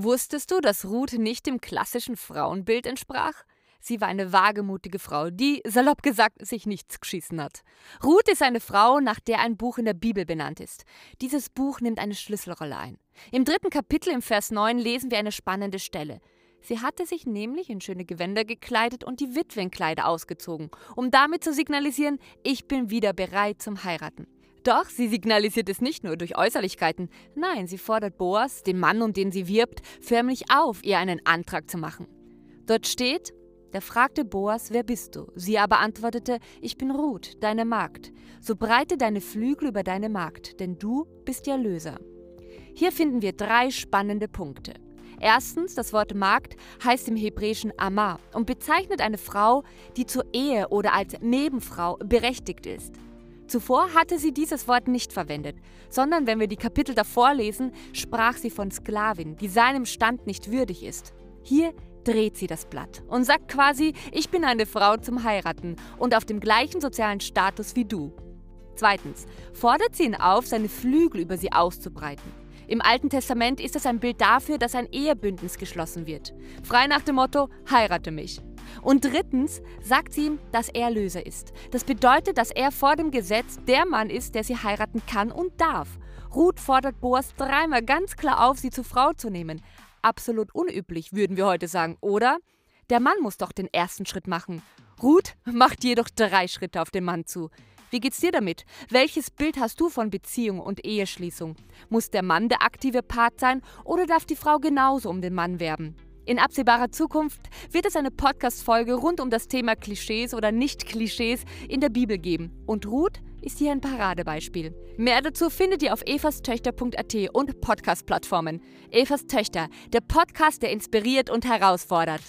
Wusstest du, dass Ruth nicht dem klassischen Frauenbild entsprach? Sie war eine wagemutige Frau, die, salopp gesagt, sich nichts geschissen hat. Ruth ist eine Frau, nach der ein Buch in der Bibel benannt ist. Dieses Buch nimmt eine Schlüsselrolle ein. Im dritten Kapitel im Vers 9 lesen wir eine spannende Stelle. Sie hatte sich nämlich in schöne Gewänder gekleidet und die Witwenkleider ausgezogen, um damit zu signalisieren, ich bin wieder bereit zum Heiraten. Doch sie signalisiert es nicht nur durch Äußerlichkeiten, nein, sie fordert Boas, den Mann, um den sie wirbt, förmlich auf, ihr einen Antrag zu machen. Dort steht, da fragte Boas, wer bist du? Sie aber antwortete, ich bin Ruth, deine Magd. So breite deine Flügel über deine Magd, denn du bist ihr Löser. Hier finden wir drei spannende Punkte. Erstens, das Wort Magd heißt im Hebräischen Amar und bezeichnet eine Frau, die zur Ehe oder als Nebenfrau berechtigt ist. Zuvor hatte sie dieses Wort nicht verwendet, sondern wenn wir die Kapitel davor lesen, sprach sie von Sklavin, die seinem Stand nicht würdig ist. Hier dreht sie das Blatt und sagt quasi, ich bin eine Frau zum Heiraten und auf dem gleichen sozialen Status wie du. Zweitens, fordert sie ihn auf, seine Flügel über sie auszubreiten. Im Alten Testament ist es ein Bild dafür, dass ein Ehebündnis geschlossen wird. Frei nach dem Motto, heirate mich. Und drittens sagt sie ihm, dass er Löser ist. Das bedeutet, dass er vor dem Gesetz der Mann ist, der sie heiraten kann und darf. Ruth fordert Boas dreimal ganz klar auf, sie zur Frau zu nehmen absolut unüblich, würden wir heute sagen, oder? Der Mann muss doch den ersten Schritt machen. Ruth macht jedoch drei Schritte auf den Mann zu. Wie geht's dir damit? Welches Bild hast du von Beziehung und Eheschließung? Muss der Mann der aktive Part sein oder darf die Frau genauso um den Mann werben? In absehbarer Zukunft wird es eine Podcast-Folge rund um das Thema Klischees oder Nicht-Klischees in der Bibel geben. Und Ruth ist hier ein Paradebeispiel. Mehr dazu findet ihr auf evastöchter.at und Podcast-Plattformen. Evas Töchter, der Podcast, der inspiriert und herausfordert.